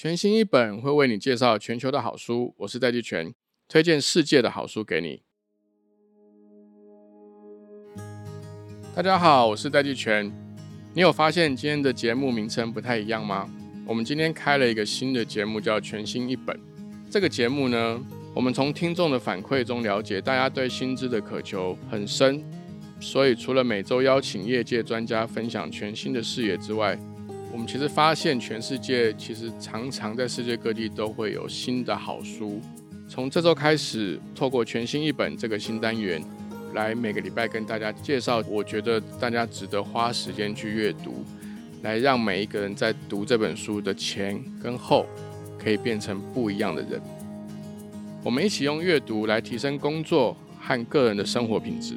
全新一本会为你介绍全球的好书，我是戴季全，推荐世界的好书给你。大家好，我是戴季全。你有发现今天的节目名称不太一样吗？我们今天开了一个新的节目，叫全新一本。这个节目呢，我们从听众的反馈中了解，大家对薪资的渴求很深，所以除了每周邀请业界专家分享全新的视野之外，我们其实发现，全世界其实常常在世界各地都会有新的好书。从这周开始，透过全新一本这个新单元，来每个礼拜跟大家介绍，我觉得大家值得花时间去阅读，来让每一个人在读这本书的前跟后，可以变成不一样的人。我们一起用阅读来提升工作和个人的生活品质。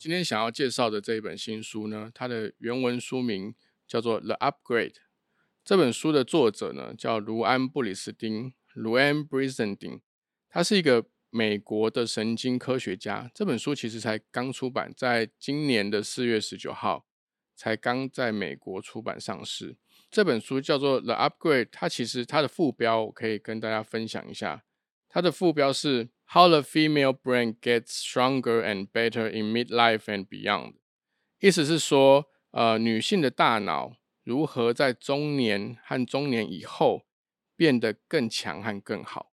今天想要介绍的这一本新书呢，它的原文书名叫做《The Upgrade》。这本书的作者呢叫卢安·布里斯丁 （Luan Brisending），他是一个美国的神经科学家。这本书其实才刚出版，在今年的四月十九号才刚在美国出版上市。这本书叫做《The Upgrade》，它其实它的副标我可以跟大家分享一下，它的副标是。How the female brain gets stronger and better in midlife and beyond，意思是说，呃，女性的大脑如何在中年和中年以后变得更强和更好。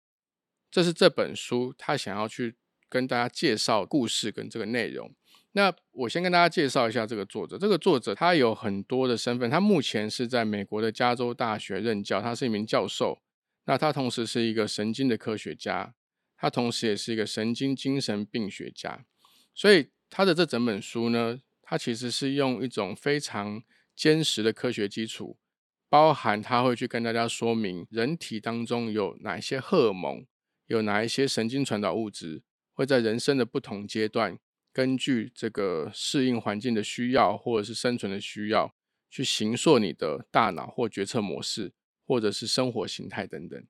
这是这本书他想要去跟大家介绍故事跟这个内容。那我先跟大家介绍一下这个作者。这个作者他有很多的身份，他目前是在美国的加州大学任教，他是一名教授。那他同时是一个神经的科学家。他同时也是一个神经精神病学家，所以他的这整本书呢，他其实是用一种非常坚实的科学基础，包含他会去跟大家说明人体当中有哪一些荷尔蒙，有哪一些神经传导物质，会在人生的不同阶段，根据这个适应环境的需要或者是生存的需要，去形塑你的大脑或决策模式，或者是生活形态等等。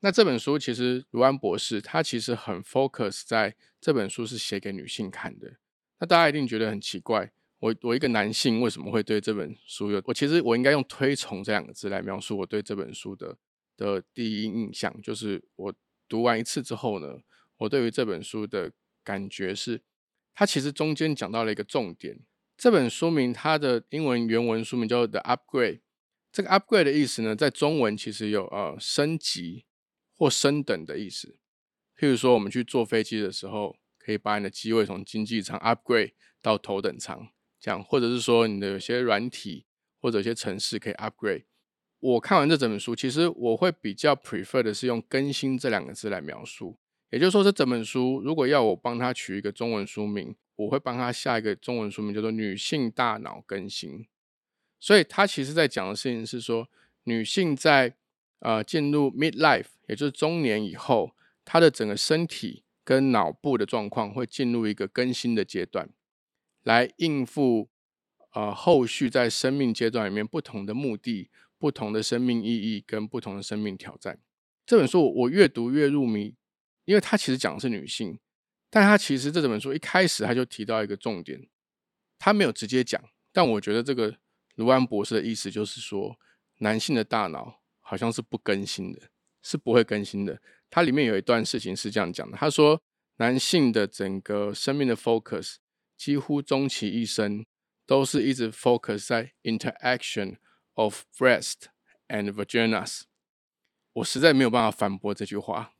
那这本书其实卢安博士他其实很 focus 在这本书是写给女性看的。那大家一定觉得很奇怪，我我一个男性为什么会对这本书有？我其实我应该用推崇这两个字来描述我对这本书的的第一印象，就是我读完一次之后呢，我对于这本书的感觉是，它其实中间讲到了一个重点。这本书名它的英文原文书名叫 The Upgrade。这个 Upgrade 的意思呢，在中文其实有呃升级。或升等的意思，譬如说，我们去坐飞机的时候，可以把你的机位从经济舱 upgrade 到头等舱，这样，或者是说，你的有些软体或者有些城市可以 upgrade。我看完这整本书，其实我会比较 prefer 的是用“更新”这两个字来描述。也就是说，这整本书如果要我帮他取一个中文书名，我会帮他下一个中文书名叫做《女性大脑更新》。所以，他其实在讲的事情是说，女性在呃进入 midlife。也就是中年以后，她的整个身体跟脑部的状况会进入一个更新的阶段，来应付呃后续在生命阶段里面不同的目的、不同的生命意义跟不同的生命挑战。这本书我越读越入迷，因为它其实讲的是女性，但它其实这本书一开始他就提到一个重点，他没有直接讲，但我觉得这个卢安博士的意思就是说，男性的大脑好像是不更新的。是不会更新的。它里面有一段事情是这样讲的：他说，男性的整个生命的 focus 几乎终其一生都是一直 focus 在 interaction of breast and vaginas。我实在没有办法反驳这句话。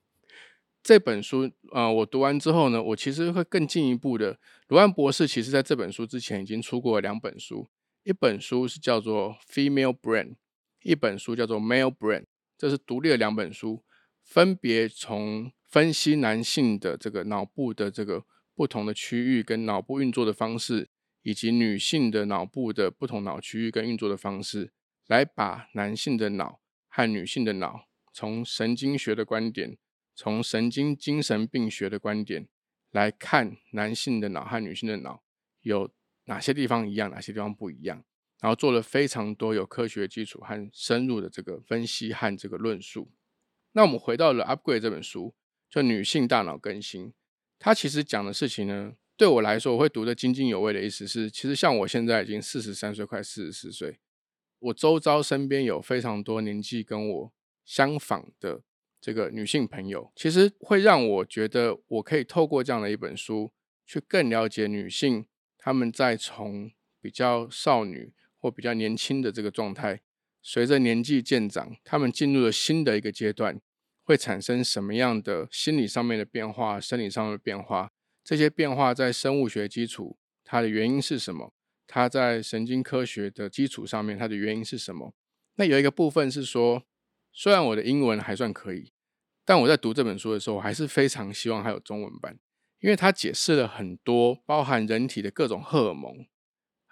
这本书，呃，我读完之后呢，我其实会更进一步的。卢安博士其实在这本书之前已经出过两本书，一本书是叫做 Female Brain，一本书叫做 Male Brain。这是独立的两本书，分别从分析男性的这个脑部的这个不同的区域跟脑部运作的方式，以及女性的脑部的不同脑区域跟运作的方式，来把男性的脑和女性的脑，从神经学的观点，从神经精神病学的观点来看男性的脑和女性的脑有哪些地方一样，哪些地方不一样。然后做了非常多有科学基础和深入的这个分析和这个论述。那我们回到了《Upgrade》这本书，就女性大脑更新，它其实讲的事情呢，对我来说，我会读得津津有味的意思是，其实像我现在已经四十三岁，快四十四岁，我周遭身边有非常多年纪跟我相仿的这个女性朋友，其实会让我觉得我可以透过这样的一本书，去更了解女性他们在从比较少女或比较年轻的这个状态，随着年纪渐长，他们进入了新的一个阶段。会产生什么样的心理上面的变化、生理上的变化？这些变化在生物学基础，它的原因是什么？它在神经科学的基础上面，它的原因是什么？那有一个部分是说，虽然我的英文还算可以，但我在读这本书的时候，我还是非常希望它有中文版，因为它解释了很多包含人体的各种荷尔蒙，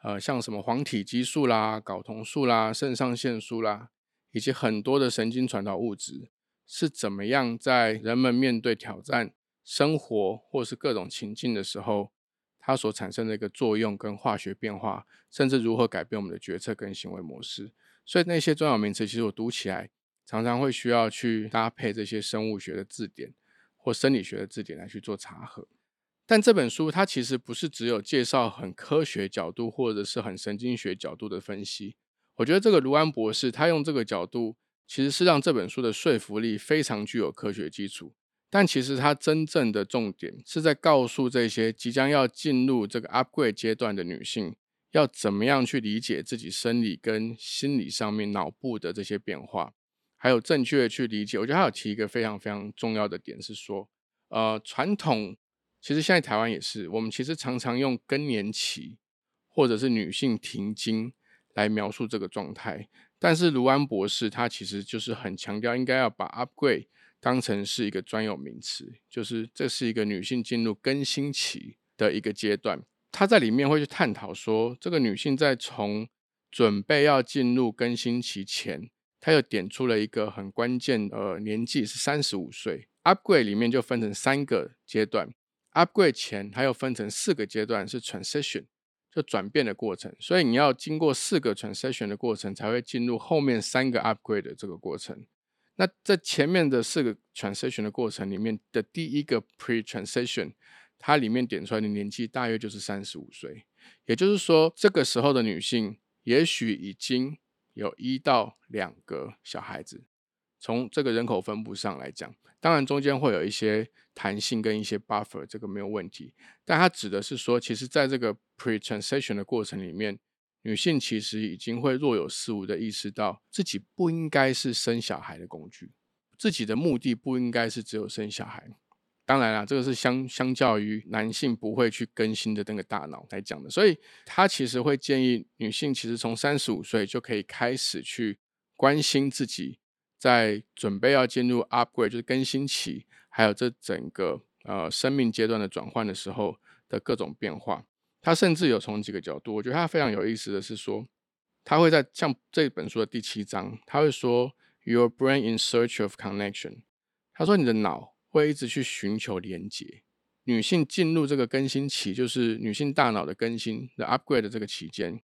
呃，像什么黄体激素啦、睾酮素啦、肾上腺素啦，以及很多的神经传导物质。是怎么样在人们面对挑战生活或是各种情境的时候，它所产生的一个作用跟化学变化，甚至如何改变我们的决策跟行为模式。所以那些专有名词，其实我读起来常常会需要去搭配这些生物学的字典或生理学的字典来去做查核。但这本书它其实不是只有介绍很科学角度或者是很神经学角度的分析。我觉得这个卢安博士他用这个角度。其实是让这本书的说服力非常具有科学基础，但其实他真正的重点是在告诉这些即将要进入这个 upgrade 阶段的女性，要怎么样去理解自己生理跟心理上面脑部的这些变化，还有正确的去理解。我觉得他有提一个非常非常重要的点是说，呃，传统其实现在台湾也是，我们其实常常用更年期或者是女性停经来描述这个状态。但是卢安博士他其实就是很强调，应该要把 upgrade 当成是一个专有名词，就是这是一个女性进入更新期的一个阶段。他在里面会去探讨说，这个女性在从准备要进入更新期前，他又点出了一个很关键的年纪是三十五岁。upgrade 里面就分成三个阶段，upgrade 前它又分成四个阶段是 transition。就转变的过程，所以你要经过四个 transition 的过程，才会进入后面三个 upgrade 的这个过程。那在前面的四个 transition 的过程里面的第一个 pre transition，它里面点出来的年纪大约就是三十五岁，也就是说，这个时候的女性也许已经有一到两个小孩子。从这个人口分布上来讲，当然中间会有一些弹性跟一些 buffer，这个没有问题。但它指的是说，其实在这个 pre-transition 的过程里面，女性其实已经会若有似无的意识到自己不应该是生小孩的工具，自己的目的不应该是只有生小孩。当然啦，这个是相相较于男性不会去更新的那个大脑来讲的，所以他其实会建议女性，其实从三十五岁就可以开始去关心自己。在准备要进入 upgrade，就是更新期，还有这整个呃生命阶段的转换的时候的各种变化，他甚至有从几个角度，我觉得他非常有意思的是说，他会在像这本书的第七章，他会说 Your brain in search of connection，他说你的脑会一直去寻求连接。女性进入这个更新期，就是女性大脑的更新的 upgrade 的这个期间。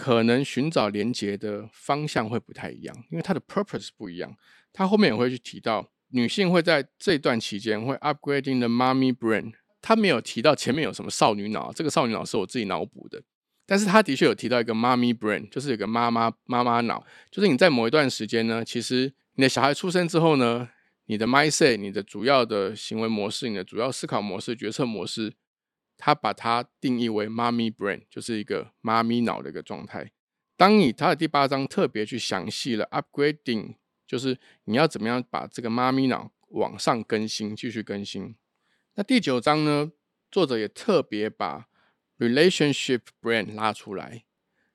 可能寻找连接的方向会不太一样，因为它的 purpose 不一样。他后面也会去提到，女性会在这段期间会 upgrading the mommy brain。他没有提到前面有什么少女脑，这个少女脑是我自己脑补的。但是他的确有提到一个 mommy brain，就是有个妈妈妈妈脑，就是你在某一段时间呢，其实你的小孩出生之后呢，你的 mindset、你的主要的行为模式、你的主要思考模式、决策模式。他把它定义为妈咪 brain，就是一个妈咪脑的一个状态。当你他的第八章特别去详细了 upgrading，就是你要怎么样把这个妈咪脑往上更新，继续更新。那第九章呢，作者也特别把 relationship brain 拉出来，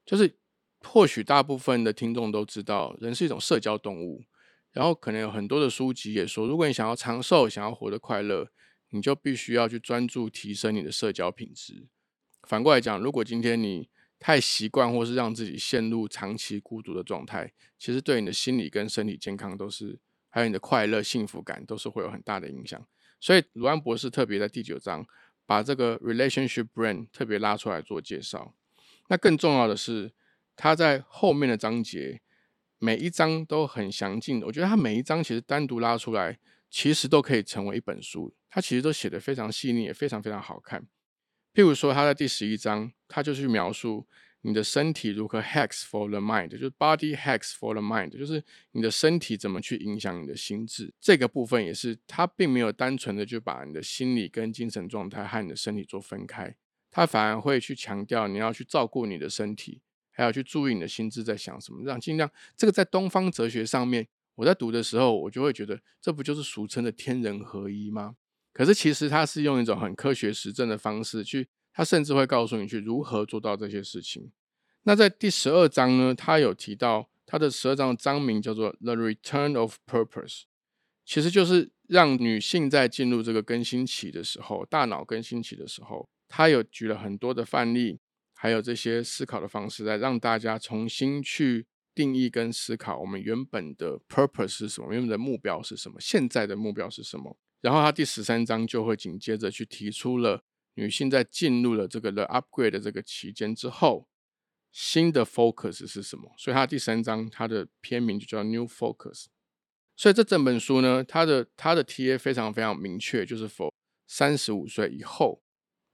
就是或许大部分的听众都知道，人是一种社交动物，然后可能有很多的书籍也说，如果你想要长寿，想要活得快乐。你就必须要去专注提升你的社交品质。反过来讲，如果今天你太习惯或是让自己陷入长期孤独的状态，其实对你的心理跟身体健康都是，还有你的快乐幸福感都是会有很大的影响。所以鲁安博士特别在第九章把这个 relationship brain 特别拉出来做介绍。那更重要的是，他在后面的章节每一章都很详尽的。我觉得他每一章其实单独拉出来。其实都可以成为一本书，它其实都写的非常细腻，也非常非常好看。譬如说，他在第十一章，他就去描述你的身体如何 hacks for the mind，就是 body hacks for the mind，就是你的身体怎么去影响你的心智。这个部分也是他并没有单纯的就把你的心理跟精神状态和你的身体做分开，他反而会去强调你要去照顾你的身体，还要去注意你的心智在想什么，让尽量这个在东方哲学上面，我在读的时候，我就会觉得这不就是俗称的天人合一吗？可是其实它是用一种很科学实证的方式去，它甚至会告诉你去如何做到这些事情。那在第十二章呢，他有提到他的十二章的章名叫做 The Return of Purpose，其实就是让女性在进入这个更新期的时候，大脑更新期的时候，他有举了很多的范例，还有这些思考的方式，来让大家重新去定义跟思考我们原本的 purpose 是什么，原本的目标是什么，现在的目标是什么。然后他第十三章就会紧接着去提出了女性在进入了这个 the upgrade 的这个期间之后，新的 focus 是什么？所以他第三章它的片名就叫 New Focus。所以这整本书呢，它的它的 TA 非常非常明确，就是 for 三十五岁以后，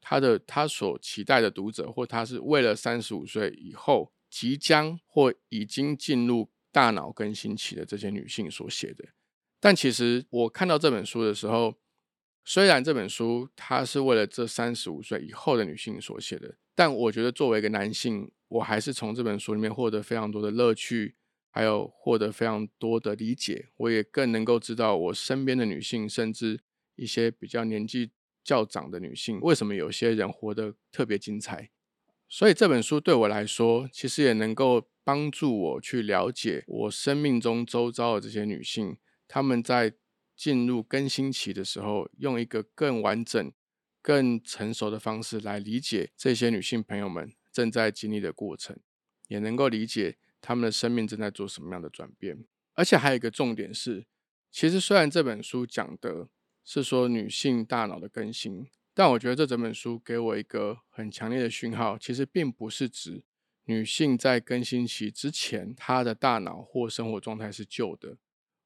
他的他所期待的读者，或他是为了三十五岁以后即将或已经进入大脑更新期的这些女性所写的。但其实我看到这本书的时候，虽然这本书它是为了这三十五岁以后的女性所写的，但我觉得作为一个男性，我还是从这本书里面获得非常多的乐趣，还有获得非常多的理解。我也更能够知道我身边的女性，甚至一些比较年纪较长的女性，为什么有些人活得特别精彩。所以这本书对我来说，其实也能够帮助我去了解我生命中周遭的这些女性。她们在进入更新期的时候，用一个更完整、更成熟的方式来理解这些女性朋友们正在经历的过程，也能够理解她们的生命正在做什么样的转变。而且还有一个重点是，其实虽然这本书讲的是说女性大脑的更新，但我觉得这整本书给我一个很强烈的讯号，其实并不是指女性在更新期之前，她的大脑或生活状态是旧的。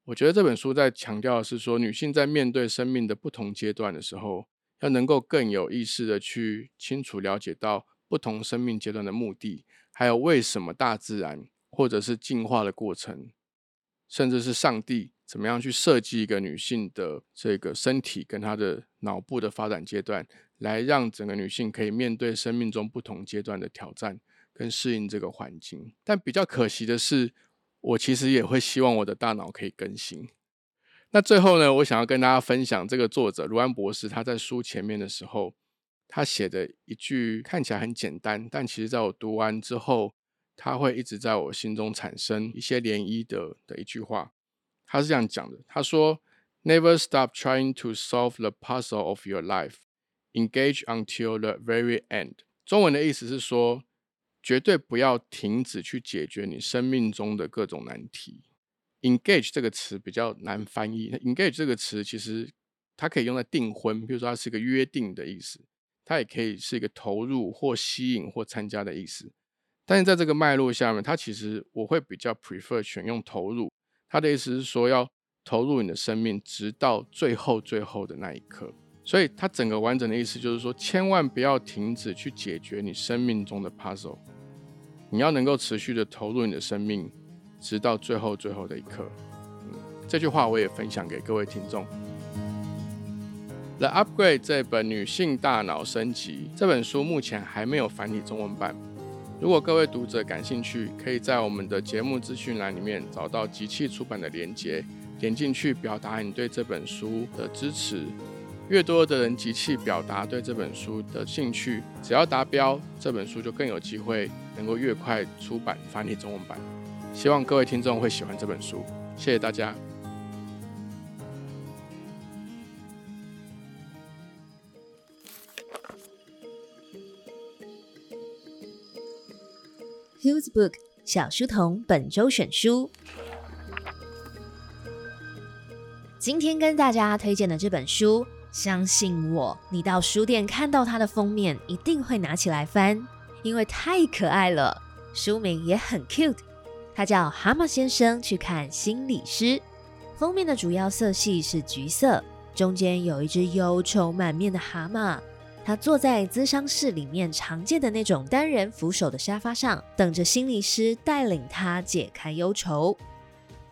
我觉得这本书在强调的是说，女性在面对生命的不同阶段的时候，要能够更有意识的去清楚了解到不同生命阶段的目的，还有为什么大自然或者是进化的过程，甚至是上帝怎么样去设计一个女性的这个身体跟她的脑部的发展阶段，来让整个女性可以面对生命中不同阶段的挑战跟适应这个环境。但比较可惜的是。我其实也会希望我的大脑可以更新。那最后呢，我想要跟大家分享这个作者卢安博士他在书前面的时候，他写的一句看起来很简单，但其实在我读完之后，他会一直在我心中产生一些涟漪的的一句话。他是这样讲的：他说，Never stop trying to solve the puzzle of your life. Engage until the very end。中文的意思是说。绝对不要停止去解决你生命中的各种难题。Engage 这个词比较难翻译。Engage 这个词其实它可以用在订婚，比如说它是一个约定的意思，它也可以是一个投入或吸引或参加的意思。但是在这个脉络下面，它其实我会比较 prefer 选用投入。它的意思是说要投入你的生命，直到最后最后的那一刻。所以它整个完整的意思就是说，千万不要停止去解决你生命中的 puzzle。你要能够持续的投入你的生命，直到最后最后的一刻。这句话我也分享给各位听众。《The Upgrade》这本女性大脑升级这本书目前还没有繁体中文版。如果各位读者感兴趣，可以在我们的节目资讯栏里面找到集气出版的连接，点进去表达你对这本书的支持。越多的人集气表达对这本书的兴趣，只要达标，这本书就更有机会能够越快出版繁体中文版。希望各位听众会喜欢这本书，谢谢大家。Hughes Book 小书童本周选书，今天跟大家推荐的这本书。相信我，你到书店看到它的封面，一定会拿起来翻，因为太可爱了。书名也很 cute，它叫《蛤蟆先生去看心理师》。封面的主要色系是橘色，中间有一只忧愁满面的蛤蟆，他坐在咨商室里面常见的那种单人扶手的沙发上，等着心理师带领他解开忧愁。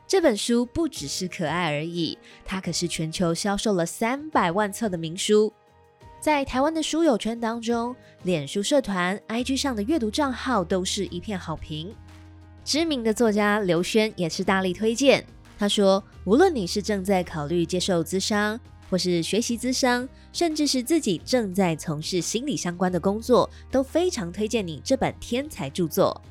这本书不只是可爱而已，它可是全球销售了三百万册的名书。在台湾的书友圈当中，脸书社团、IG 上的阅读账号都是一片好评。知名的作家刘轩也是大力推荐。他说：“无论你是正在考虑接受咨商，或是学习资商，甚至是自己正在从事心理相关的工作，都非常推荐你这本天才著作。”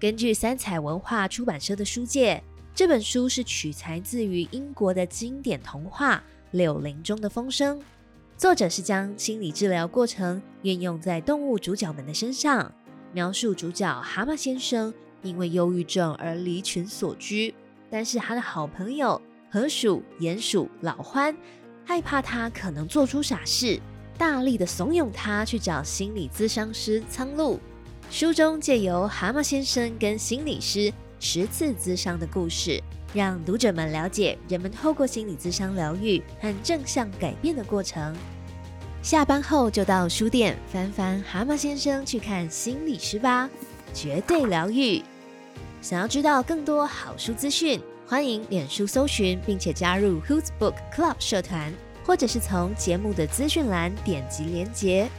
根据三彩文化出版社的书介，这本书是取材自于英国的经典童话《柳林中的风声》。作者是将心理治疗过程运用在动物主角们的身上，描述主角蛤蟆先生因为忧郁症而离群所居，但是他的好朋友河鼠、鼹鼠、老獾害怕他可能做出傻事，大力的怂恿他去找心理咨商师苍鹭。书中借由蛤蟆先生跟心理师十次咨商的故事，让读者们了解人们透过心理咨商疗愈和正向改变的过程。下班后就到书店翻翻《蛤蟆先生去看心理师》吧，绝对疗愈。想要知道更多好书资讯，欢迎脸书搜寻并且加入 Who's Book Club 社团，或者是从节目的资讯栏点击连结。